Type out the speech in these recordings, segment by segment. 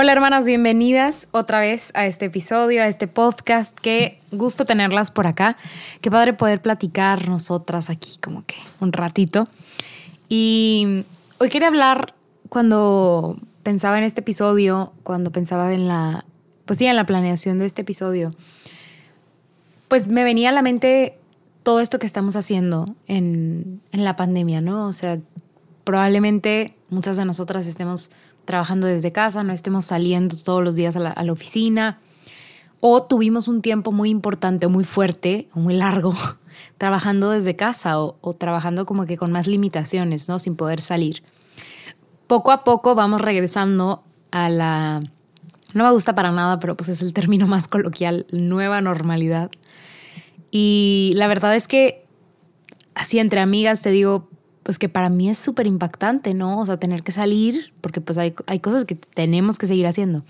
Hola hermanas, bienvenidas otra vez a este episodio, a este podcast. Qué gusto tenerlas por acá. Qué padre poder platicar nosotras aquí como que un ratito. Y hoy quería hablar cuando pensaba en este episodio, cuando pensaba en la, pues sí, en la planeación de este episodio, pues me venía a la mente todo esto que estamos haciendo en, en la pandemia, ¿no? O sea, probablemente muchas de nosotras estemos trabajando desde casa, no estemos saliendo todos los días a la, oficina, o tuvimos un tiempo muy importante, muy fuerte, o muy largo, trabajando desde casa o, trabajando como que con más limitaciones, ¿no? Sin poder salir. Poco a poco vamos regresando a la, no me gusta para nada, pero pues es el término más coloquial, nueva normalidad. Y la verdad es que así entre amigas te digo, pues que para mí es súper impactante, ¿no? O sea, tener que salir, porque pues hay, hay cosas que tenemos que seguir haciendo.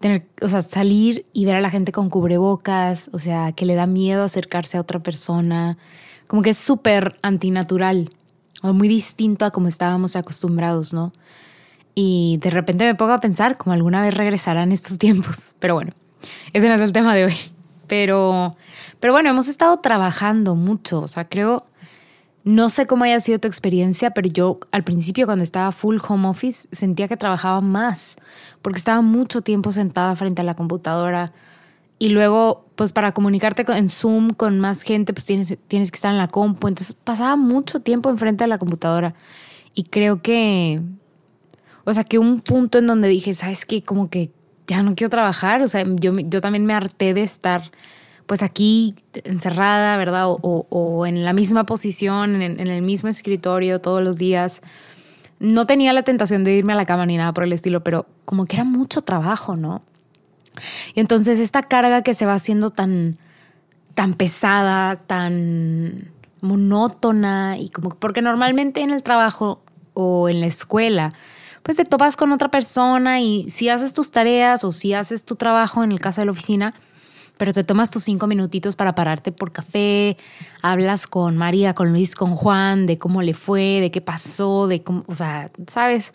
Tener, o sea, salir y ver a la gente con cubrebocas, o sea, que le da miedo acercarse a otra persona, como que es súper antinatural, o muy distinto a como estábamos acostumbrados, ¿no? Y de repente me pongo a pensar como alguna vez regresarán estos tiempos, pero bueno, ese no es el tema de hoy. Pero, pero bueno, hemos estado trabajando mucho, o sea, creo no sé cómo haya sido tu experiencia, pero yo al principio cuando estaba full home office sentía que trabajaba más, porque estaba mucho tiempo sentada frente a la computadora. Y luego pues para comunicarte en Zoom con más gente pues tienes, tienes que estar en la compu, entonces pasaba mucho tiempo enfrente de la computadora. Y creo que, o sea, que un punto en donde dije, ¿sabes qué? Como que ya no quiero trabajar, o sea, yo, yo también me harté de estar pues aquí encerrada, ¿verdad? O, en la misma posición, en, el mismo escritorio todos los días. No tenía la tentación de irme a la cama ni nada por el estilo, pero como que era mucho trabajo, ¿no? Y entonces esta carga que se va haciendo tan, tan pesada, tan monótona y como porque normalmente en el trabajo o en la escuela pues te topas con otra persona y si haces tus tareas o si haces tu trabajo en el caso de la oficina, pero te tomas tus cinco minutitos para pararte por café, hablas con María, con Luis, con Juan, de cómo le fue, de qué pasó, de cómo, o sea, sabes,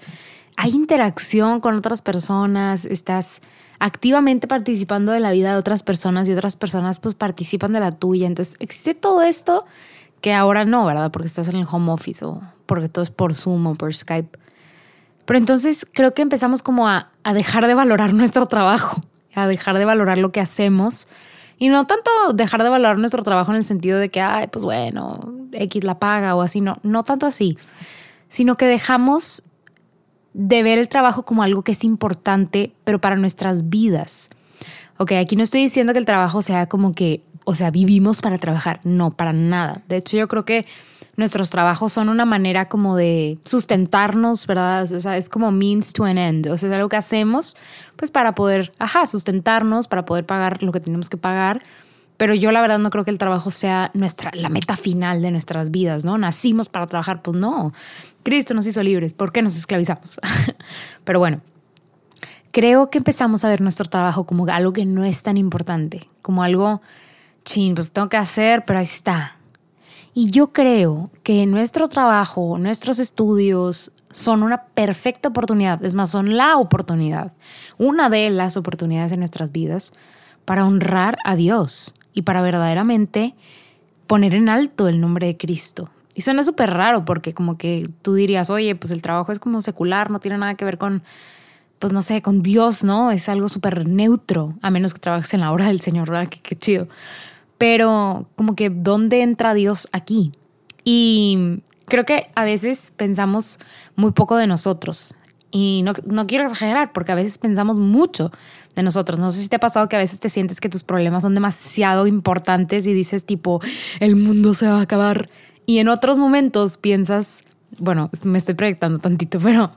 hay interacción con otras personas, estás activamente participando de la vida de otras personas y otras personas pues participan de la tuya. Entonces existe todo esto que ahora no, ¿verdad? Porque estás en el home office o porque todo es por Zoom o por Skype. Pero entonces creo que empezamos como a, a dejar de valorar nuestro trabajo dejar de valorar lo que hacemos. Y no tanto dejar de valorar nuestro trabajo en el sentido de que, ay, pues bueno, X la paga o así, no, no tanto así, sino que dejamos de ver el trabajo como algo que es importante, pero para nuestras vidas. Ok, aquí no estoy diciendo que el trabajo sea como que, o sea, vivimos para trabajar, no, para nada. De hecho, yo creo que nuestros trabajos son una manera como de sustentarnos, ¿verdad? Es como means to an end. O sea, es algo que hacemos pues para poder, ajá, sustentarnos, para poder pagar lo que tenemos que pagar. Pero yo la verdad no creo que el trabajo sea nuestra, la meta final de nuestras vidas, ¿no? Nacimos para trabajar, pues no. Cristo nos hizo libres, ¿por qué nos esclavizamos? Pero bueno, creo que empezamos a ver nuestro trabajo como algo que no es tan importante, como algo, chin, pues tengo que hacer, pero ahí está, y yo creo que nuestro trabajo, nuestros estudios son una perfecta oportunidad, es más, son la oportunidad, una de las oportunidades de nuestras vidas para honrar a Dios y para verdaderamente poner en alto el nombre de Cristo. Y suena súper raro porque como que tú dirías, oye, pues el trabajo es como secular, no tiene nada que ver con, pues no sé, con Dios, ¿no? Es algo súper neutro, a menos que trabajes en la obra del Señor, ¿verdad? Qué, qué chido pero como que dónde entra Dios aquí. Y creo que a veces pensamos muy poco de nosotros. Y no, no, quiero exagerar, porque a veces pensamos mucho de nosotros. No sé si te ha pasado que a veces te sientes que tus problemas son demasiado importantes y dices tipo, el mundo se va a acabar. Y en otros momentos piensas, bueno, me estoy proyectando tantito, pero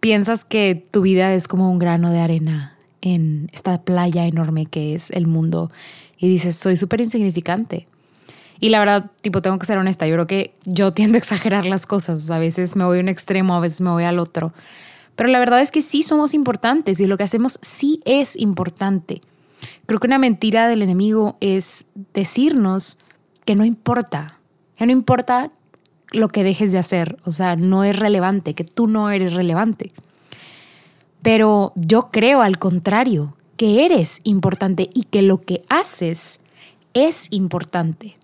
piensas que tu vida es como un grano de arena en esta playa enorme que es el mundo. Y dices, soy súper insignificante. Y la verdad, tipo, tengo que ser honesta. Yo creo que yo tiendo a exagerar las cosas. A veces me voy a un extremo, a veces me voy al otro. Pero la verdad es que sí somos importantes y lo que hacemos sí es importante. Creo que una mentira del enemigo es decirnos que no importa, que no importa lo que dejes de hacer, o sea, no es relevante, que tú no eres relevante. Pero yo creo al contrario, que eres importante y que lo que haces es importante.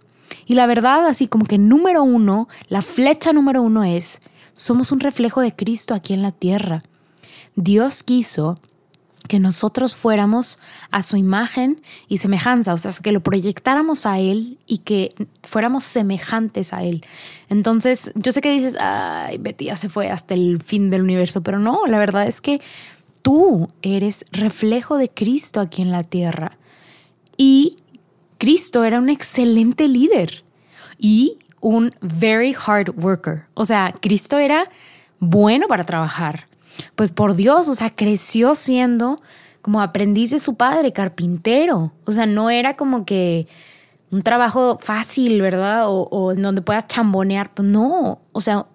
Y la verdad, así como que número uno, la flecha número uno es, somos un reflejo de Cristo aquí en la tierra. Dios quiso que nosotros fuéramos a su imagen y semejanza, o sea, que lo proyectáramos a Él y que fuéramos semejantes a Él. Entonces, yo sé que dices, ay, Betty ya se fue hasta el fin del universo, pero no, la verdad es que tú eres reflejo de Cristo aquí en la tierra. Y Cristo era un excelente líder y un very hard worker. O sea, Cristo era bueno para trabajar. Pues por Dios, o sea, creció siendo como aprendiz de su padre, carpintero. O sea, no era como que un trabajo fácil, ¿verdad? O, en donde puedas chambonear. Pues no, o sea,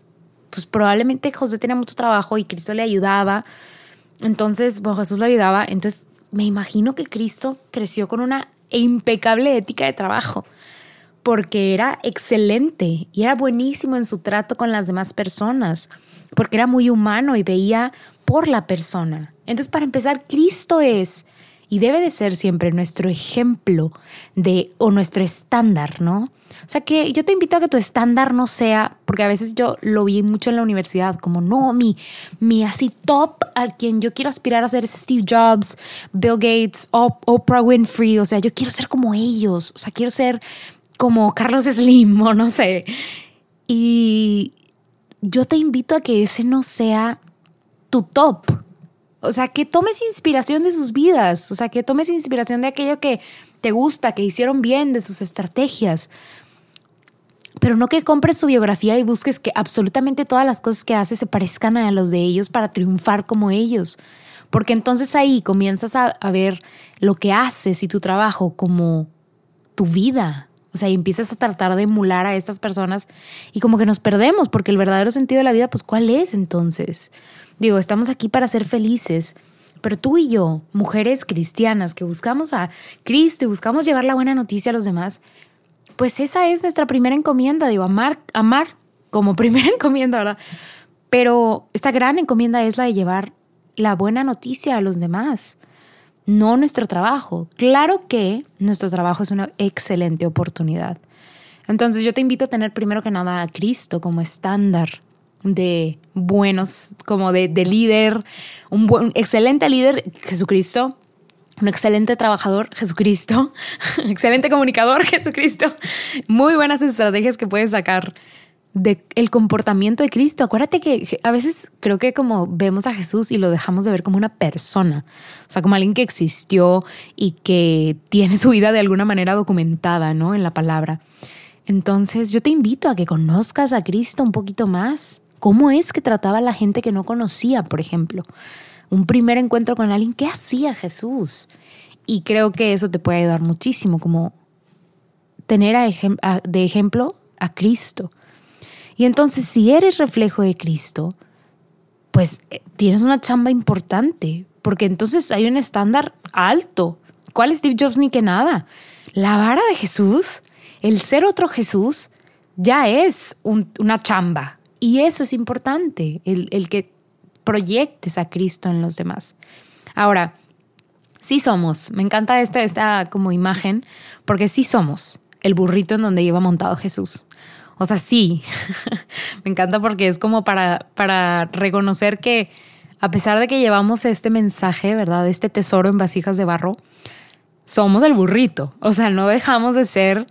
pues probablemente José tenía mucho trabajo y Cristo le ayudaba. Entonces, bueno, Jesús le ayudaba. Entonces, me imagino que Cristo creció con una impecable ética de trabajo porque era excelente y era buenísimo en su trato con las demás personas, porque era muy humano y veía por la persona. Entonces, para empezar, Cristo es y debe de ser siempre nuestro ejemplo de o nuestro estándar, ¿no? O sea que yo te invito a que tu estándar no sea, porque a veces yo lo vi mucho en la universidad, como no, mi, mi así top a quien yo quiero aspirar a ser es Steve Jobs, Bill Gates, Oprah Winfrey, o sea, yo quiero ser como ellos, o sea, quiero ser como Carlos Slim o no sé. Y yo te invito a que ese no sea tu top. O sea, que tomes inspiración de sus vidas, o sea, que tomes inspiración de aquello que te gusta, que hicieron bien, de sus estrategias. Pero no que compres su biografía y busques que absolutamente todas las cosas que hace se parezcan a los de ellos para triunfar como ellos. Porque entonces ahí comienzas a, a ver lo que haces y tu trabajo como tu vida, o sea, y empiezas a tratar de emular a estas personas y como que nos perdemos, porque el verdadero sentido de la vida, pues, ¿cuál es entonces? Digo, estamos aquí para ser felices, pero tú y yo, mujeres cristianas que buscamos a Cristo y buscamos llevar la buena noticia a los demás, pues esa es nuestra primera encomienda, digo, amar, amar como primera encomienda, ¿verdad? Pero esta gran encomienda es la de llevar la buena noticia a los demás no nuestro trabajo. Claro que nuestro trabajo es una excelente oportunidad. Entonces yo te invito a tener primero que nada a Cristo como estándar de buenos, como de, líder, un buen, excelente líder, Jesucristo, un excelente trabajador, Jesucristo, excelente comunicador, Jesucristo, muy buenas estrategias que puedes sacar del el comportamiento de Cristo. Acuérdate que a veces creo que como vemos a Jesús y lo dejamos de ver como una persona, o sea, como alguien que existió y que tiene su vida de alguna manera documentada, ¿no? En la palabra. Entonces yo te invito a que conozcas a Cristo un poquito más. ¿Cómo es que trataba a la gente que no conocía, por ejemplo? Un primer encuentro con alguien, ¿qué hacía Jesús? Y creo que eso te puede ayudar muchísimo, como tener de ejemplo a Cristo y entonces si eres reflejo de Cristo, pues eh, tienes una chamba importante, porque entonces hay un estándar alto. ¿Cuál Steve Jobs ni que nada? La vara de Jesús, el ser otro Jesús, ya es una chamba. Y eso es importante, el, el que proyectes a Cristo en los demás. Ahora, sí somos, me encanta esta, esta como imagen, porque sí somos el burrito en donde iba montado Jesús. O sea, sí, me encanta porque es como para, para reconocer que a pesar de que llevamos este mensaje, ¿verdad? Este tesoro en vasijas de barro, somos el burrito. O sea, no dejamos de ser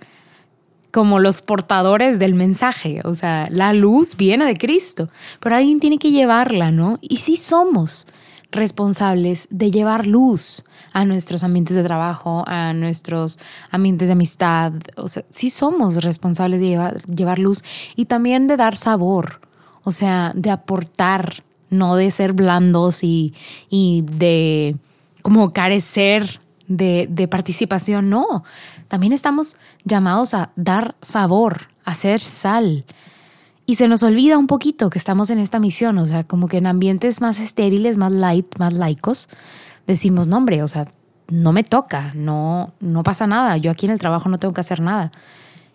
como los portadores del mensaje. O sea, la luz viene de Cristo, pero alguien tiene que llevarla, ¿no? Y sí somos responsables de llevar luz a nuestros ambientes de trabajo, a nuestros ambientes de amistad. O sea, sí somos responsables de llevar, llevar luz y también de dar sabor, o sea, de aportar, no de ser blandos y, y de como carecer de, de participación, no. También estamos llamados a dar sabor, a ser sal. Y se nos olvida un poquito que estamos en esta misión, o sea, como que en ambientes más estériles, más light, más laicos, decimos, no hombre, o sea, no me toca, no, no pasa nada, yo aquí en el trabajo no tengo que hacer nada.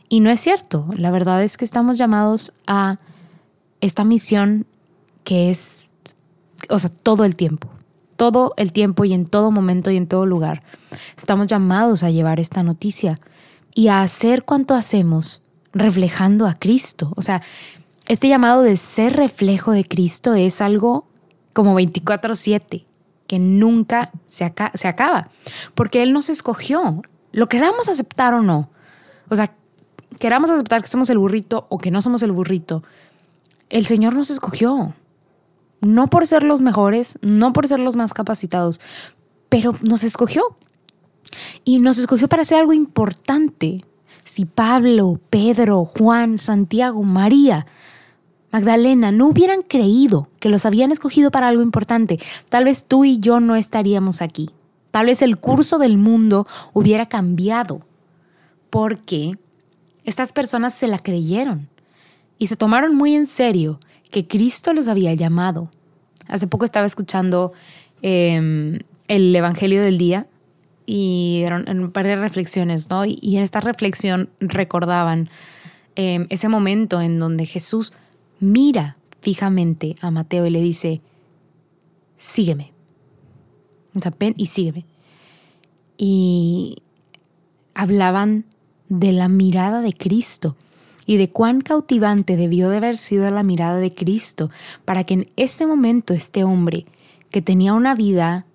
Y no es cierto, la verdad es que estamos llamados a esta misión que es, o sea, todo el tiempo, todo el tiempo y en todo momento y en todo lugar. Estamos llamados a llevar esta noticia y a hacer cuanto hacemos reflejando a Cristo. O sea, este llamado de ser reflejo de Cristo es algo como 24/7, que nunca se, se acaba, porque Él nos escogió, lo queramos aceptar o no. O sea, queramos aceptar que somos el burrito o que no somos el burrito, el Señor nos escogió no por ser los mejores, no por ser los más capacitados, pero nos escogió. Y nos escogió para hacer algo importante. Si Pablo, Pedro, Juan, Santiago, María, Magdalena no hubieran creído que los habían escogido para algo importante, tal vez tú y yo no estaríamos aquí. Tal vez el curso del mundo hubiera cambiado porque estas personas se la creyeron y se tomaron muy en serio que Cristo los había llamado. Hace poco estaba escuchando em, el Evangelio del Día y eran de reflexiones, ¿no? Y, en esta reflexión recordaban em, ese momento en donde Jesús mira fijamente a Mateo y le dice, sígueme. O sea, ven y sígueme. Y hablaban de la mirada de Cristo y de cuán cautivante debió de haber sido la mirada de Cristo para que en ese momento este hombre, que tenía una vida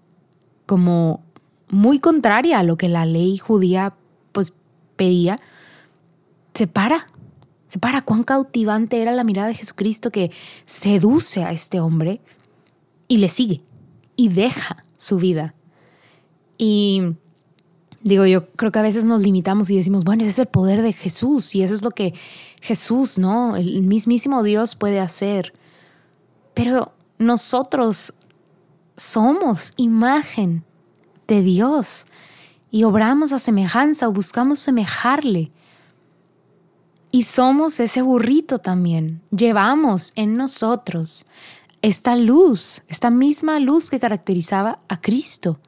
como muy contraria a lo que la ley judía pues pedía, se para, para cuán cautivante era la mirada de Jesucristo que seduce a este hombre y le sigue y deja su vida. Y Digo, yo creo que a veces nos limitamos y decimos, bueno, ese es el poder de Jesús y eso es lo que Jesús, ¿no? El mismísimo Dios puede hacer. Pero nosotros somos imagen de Dios y obramos a semejanza o buscamos semejarle. Y somos ese burrito también. Llevamos en nosotros esta luz, esta misma luz que caracterizaba a Cristo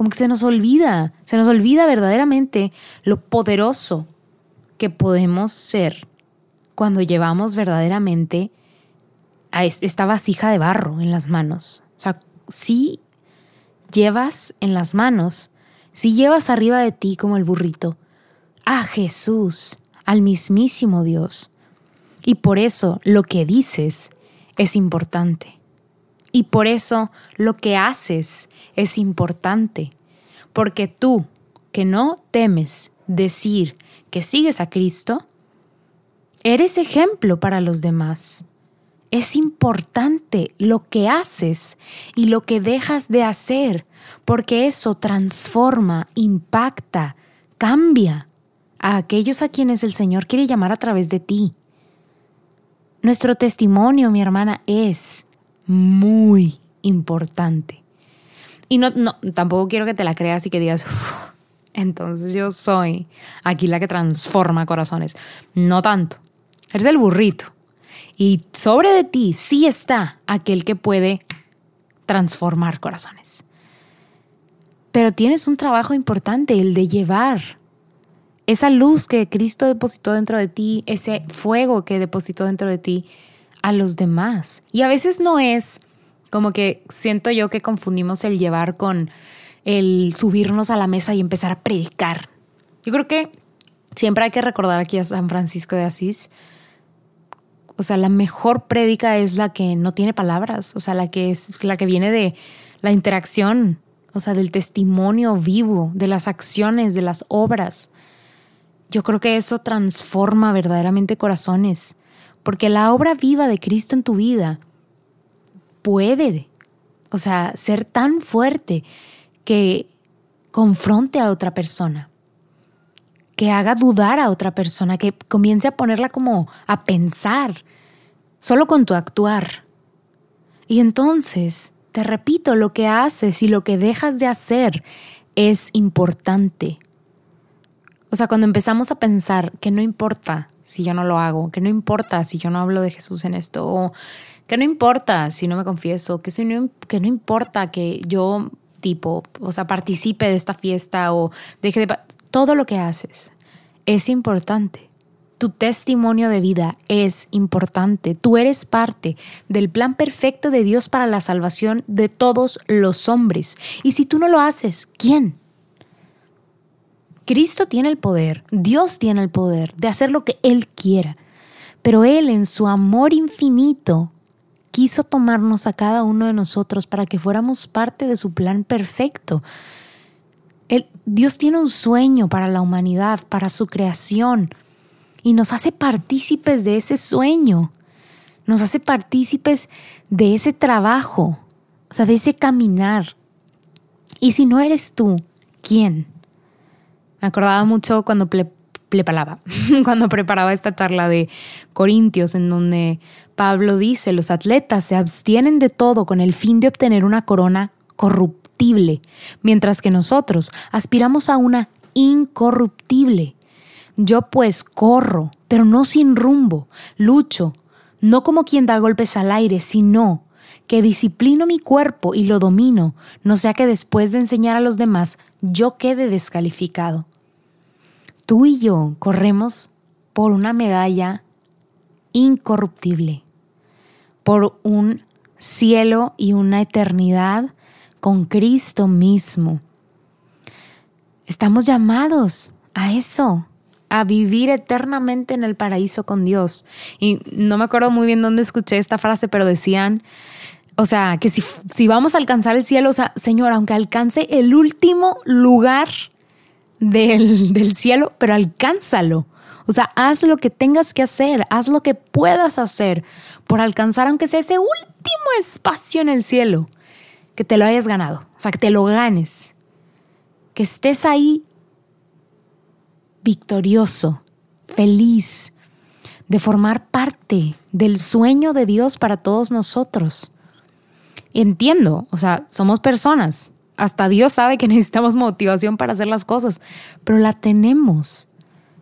como que se nos olvida, se nos olvida verdaderamente lo poderoso que podemos ser cuando llevamos verdaderamente a esta vasija de barro en las manos. O sea, si llevas en las manos, si llevas arriba de ti como el burrito, a Jesús, al mismísimo Dios. Y por eso lo que dices es importante. Y por eso lo que haces es importante, porque tú, que no temes decir que sigues a Cristo, eres ejemplo para los demás. Es importante lo que haces y lo que dejas de hacer, porque eso transforma, impacta, cambia a aquellos a quienes el Señor quiere llamar a través de ti. Nuestro testimonio, mi hermana, es muy importante. Y no, no, tampoco quiero que te la creas y que digas, entonces yo soy aquí la que transforma corazones. No tanto. Eres el burrito. Y sobre de ti sí está aquel que puede transformar corazones. Pero tienes un trabajo importante, el de llevar esa luz que Cristo depositó dentro de ti, ese fuego que depositó dentro de ti, a los demás. Y a veces no es como que siento yo que confundimos el llevar con el subirnos a la mesa y empezar a predicar. Yo creo que siempre hay que recordar aquí a San Francisco de Asís. O sea, la mejor prédica es la que no tiene palabras, o sea, la que es la que viene de la interacción, o sea, del testimonio vivo, de las acciones, de las obras. Yo creo que eso transforma verdaderamente corazones, porque la obra viva de Cristo en tu vida puede, o sea, ser tan fuerte que confronte a otra persona, que haga dudar a otra persona, que comience a ponerla como a pensar, solo con tu actuar. Y entonces, te repito, lo que haces y lo que dejas de hacer es importante. O sea, cuando empezamos a pensar que no importa si yo no lo hago, que no importa si yo no hablo de Jesús en esto, o que no importa si no me confieso, que, si no, que no importa que yo tipo, o sea, participe de esta fiesta o deje de... Todo lo que haces es importante. Tu testimonio de vida es importante. Tú eres parte del plan perfecto de Dios para la salvación de todos los hombres. Y si tú no lo haces, ¿quién? Cristo tiene el poder, Dios tiene el poder de hacer lo que Él quiera. Pero Él en su amor infinito quiso tomarnos a cada uno de nosotros para que fuéramos parte de su plan perfecto. Dios tiene un sueño para la humanidad, para su creación, y nos hace partícipes de ese sueño, nos hace partícipes de ese trabajo, o sea, de ese caminar. Y si no eres tú, ¿quién? Me acordaba mucho cuando cuando preparaba esta charla de Corintios, en donde Pablo dice, los atletas se abstienen de todo con el fin de obtener una corona corruptible, mientras que nosotros aspiramos a una incorruptible. Yo pues corro, pero no sin rumbo, lucho, no como quien da golpes al aire, sino que disciplino mi cuerpo y lo domino, no sea que después de enseñar a los demás yo quede descalificado tú y yo corremos por una medalla incorruptible, por un cielo y una eternidad con Cristo mismo. Estamos llamados a eso, a vivir eternamente en el paraíso con Dios. Y no me acuerdo muy bien dónde escuché esta frase, pero decían, o sea, que si, si vamos a alcanzar el cielo, o sea, Señor, aunque alcance el último lugar del, cielo, pero alcánzalo. O sea, haz lo que tengas que hacer, haz lo que puedas hacer por alcanzar, aunque sea ese último espacio en el cielo, que te lo hayas ganado, o sea, que te lo ganes, que estés ahí victorioso, feliz, de formar parte del sueño de Dios para todos nosotros. Entiendo, o sea, somos personas, hasta Dios sabe que necesitamos motivación para hacer las cosas, pero la tenemos.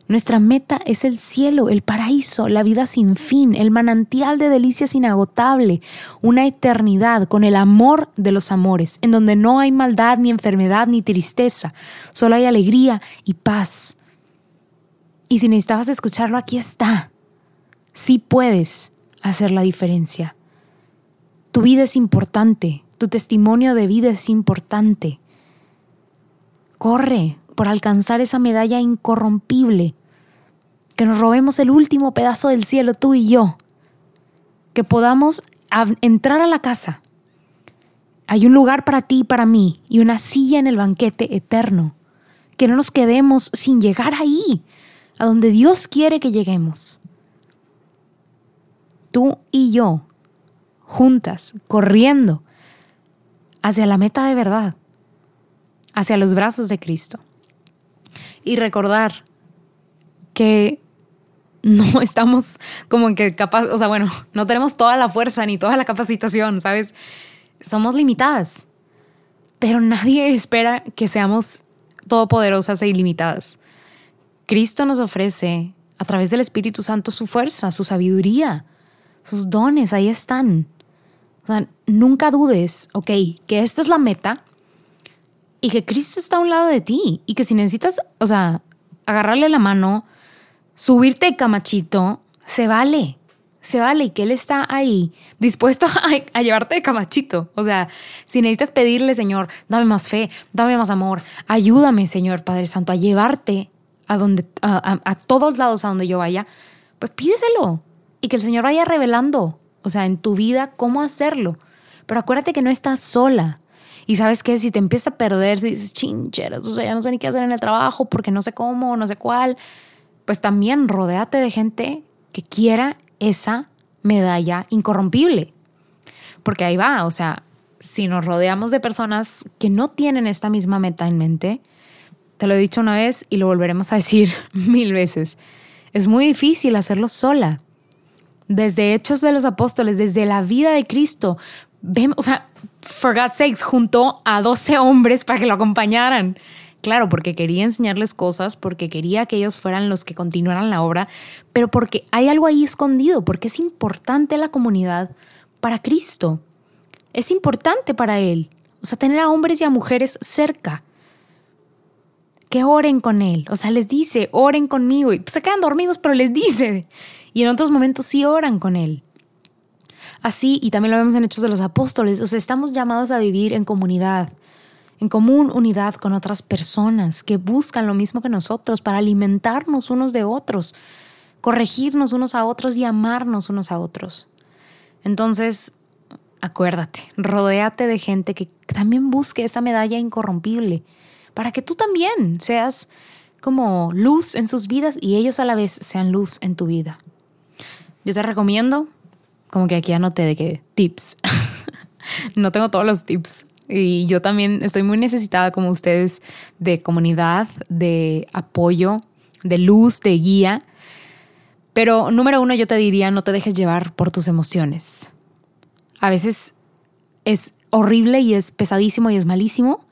Nuestra meta es el cielo, el paraíso, la vida sin fin, el manantial de delicias inagotable, una eternidad con el amor de los amores, en donde no hay maldad, ni enfermedad, ni tristeza, solo hay alegría y paz. Y si necesitabas escucharlo, aquí está. Sí puedes hacer la diferencia. Tu vida es importante, tu testimonio de vida es importante. Corre por alcanzar esa medalla incorrompible. Que nos robemos el último pedazo del cielo, tú y yo. Que podamos entrar a la casa. Hay un lugar para ti y para mí y una silla en el banquete eterno. Que no nos quedemos sin llegar ahí, a donde Dios quiere que lleguemos. Tú y yo, juntas, corriendo hacia la meta de verdad, hacia los brazos de Cristo. Y recordar que no estamos como que capaz, o sea, bueno, no tenemos toda la fuerza ni toda la capacitación, ¿sabes? Somos limitadas, pero nadie espera que seamos todopoderosas e ilimitadas. Cristo nos ofrece a través del Espíritu Santo su fuerza, su sabiduría, sus dones, ahí están. O sea, nunca dudes, ok, que esta es la meta y que Cristo está a un lado de ti y que si necesitas, o sea, agarrarle la mano, subirte de camachito, se vale, se vale y que Él está ahí dispuesto a, llevarte de camachito. O sea, si necesitas pedirle, Señor, dame más fe, dame más amor, ayúdame, Señor Padre Santo, a llevarte a, donde, a, a todos lados a donde yo vaya, pues pídeselo y que el Señor vaya revelando o sea, en tu vida, cómo hacerlo. Pero acuérdate que no estás sola. Y sabes qué, si te empieza a perder, si dices, chincheras, o sea, ya no sé ni qué hacer en el trabajo porque no sé cómo, no sé cuál, pues también rodéate de gente que quiera esa medalla incorrompible. Porque ahí va, o sea, si nos rodeamos de personas que no tienen esta misma meta en mente, te lo he dicho una vez y lo volveremos a decir mil veces, es muy difícil hacerlo sola. Desde Hechos de los Apóstoles, desde la vida de Cristo, vemos, o sea, for God's sakes, juntó a 12 hombres para que lo acompañaran. Claro, porque quería enseñarles cosas, porque quería que ellos fueran los que continuaran la obra, pero porque hay algo ahí escondido, porque es importante la comunidad para Cristo. Es importante para Él. O sea, tener a hombres y a mujeres cerca. Que oren con Él. O sea, les dice, oren conmigo. Y se quedan dormidos, pero les dice. Y en otros momentos sí oran con Él. Así, y también lo vemos en Hechos de los Apóstoles, o sea, estamos llamados a vivir en comunidad, en común unidad con otras personas que buscan lo mismo que nosotros para alimentarnos unos de otros, corregirnos unos a otros y amarnos unos a otros. Entonces, acuérdate, rodéate de gente que también busque esa medalla incorrompible, para que tú también seas como luz en sus vidas y ellos a la vez sean luz en tu vida. Yo te recomiendo, como que aquí anoté de que tips. no tengo todos los tips. Y yo también estoy muy necesitada como ustedes de comunidad, de apoyo, de luz, de guía. Pero número uno, yo te diría, no te dejes llevar por tus emociones a veces es horrible y es pesadísimo y es malísimo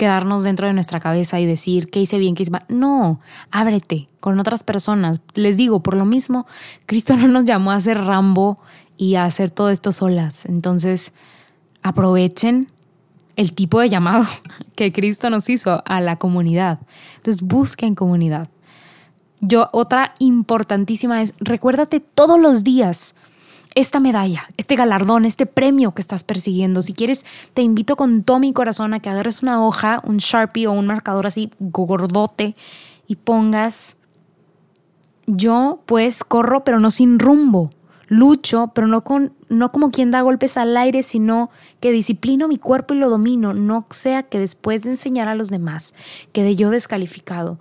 quedarnos dentro de nuestra cabeza y decir qué hice bien, qué hice mal. No, ábrete con otras personas. Les digo, por lo mismo, Cristo no nos llamó a hacer Rambo y a hacer todo esto solas. Entonces, aprovechen el tipo de llamado que Cristo nos hizo a la comunidad. Entonces, busquen comunidad. Yo, otra importantísima es, recuérdate todos los días esta medalla, este galardón, este premio que estás persiguiendo. Si quieres, te invito con todo mi corazón a que agarres una hoja, un Sharpie o un marcador así gordote y pongas, yo pues corro, pero no sin rumbo. Lucho, pero no, con, no como quien da golpes al aire, sino que disciplino mi cuerpo y lo domino, no sea que después de enseñar a los demás quede yo descalificado.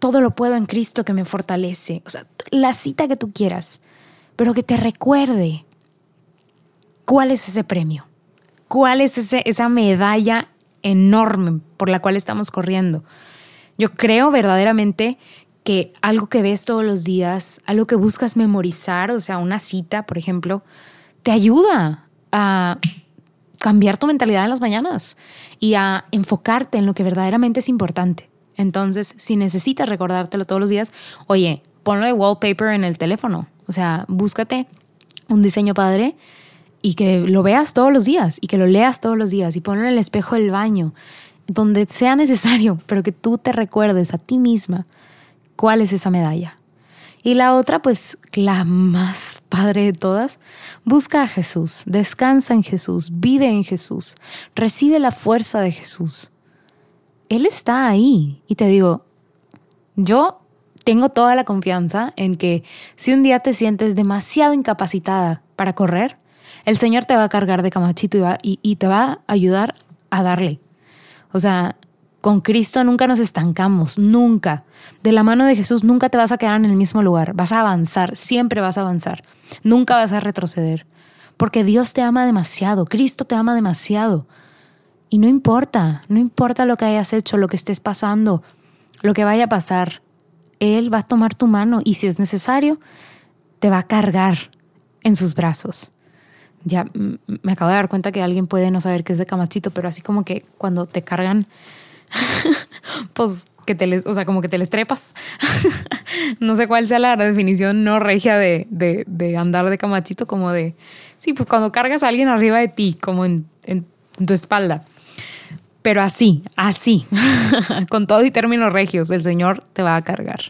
Todo lo puedo en Cristo que me fortalece. O sea, la cita que tú quieras pero que te recuerde cuál es ese premio, cuál es ese, esa medalla enorme por la cual estamos corriendo. Yo creo verdaderamente que algo que ves todos los días, algo que buscas memorizar, o sea, una cita, por ejemplo, te ayuda a cambiar tu mentalidad en las mañanas y a enfocarte en lo que verdaderamente es importante. Entonces, si necesitas recordártelo todos los días, oye, ponlo de wallpaper en el teléfono. O sea, búscate un diseño padre y que lo veas todos los días y que lo leas todos los días y ponlo en el espejo del baño, donde sea necesario, pero que tú te recuerdes a ti misma cuál es esa medalla. Y la otra, pues la más padre de todas, busca a Jesús, descansa en Jesús, vive en Jesús, recibe la fuerza de Jesús. Él está ahí. Y te digo, yo tengo toda la confianza en que si un día te sientes demasiado incapacitada para correr, el Señor te va a cargar de camachito y, y, te va a ayudar a darle. O sea, con Cristo nunca nos estancamos, nunca. De la mano de Jesús nunca te vas a quedar en el mismo lugar, vas a avanzar, siempre vas a avanzar, nunca vas a retroceder. Porque Dios te ama demasiado, Cristo te ama demasiado. Y no importa, no importa lo que hayas hecho, lo que estés pasando, lo que vaya a pasar, él va a tomar tu mano y si es necesario, te va a cargar en sus brazos. Ya me acabo de dar cuenta que alguien puede no saber qué es de camachito, pero así como que cuando te cargan, pues que te les, o sea, como que te les trepas. no sé cuál sea la definición no regia de, de, andar de camachito, como de, sí, pues cuando cargas a alguien arriba de ti, como en tu espalda pero así, así, con todo y términos regios, el Señor te va a cargar.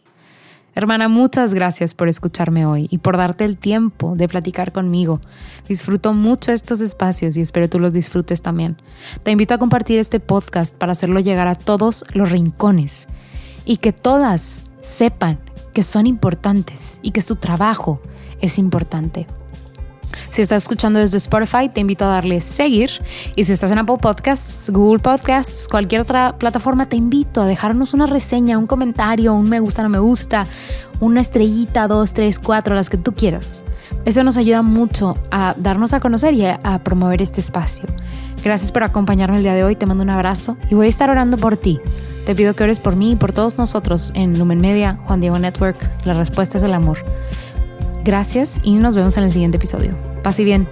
Hermana, muchas gracias por escucharme hoy y por darte el tiempo de platicar conmigo. Disfruto mucho estos espacios y espero tú los disfrutes también. Te invito a compartir este podcast para hacerlo llegar a todos los rincones y que todas sepan que son importantes y que su trabajo es importante. Si estás escuchando desde Spotify, te invito a darle seguir. Y si estás en Apple Podcasts, Google Podcasts, cualquier otra plataforma, te invito a dejarnos una reseña, un comentario, un me gusta, no me gusta, una estrellita, dos, tres, cuatro, las que tú quieras. Eso nos ayuda mucho a darnos a conocer y a, promover este espacio. Gracias por acompañarme el día de hoy, te mando un abrazo y voy a estar orando por ti. Te pido que ores por mí y por todos nosotros en Lumen Media, Juan Diego Network. La respuesta es el amor. Gracias y nos vemos en el siguiente episodio. Pase bien.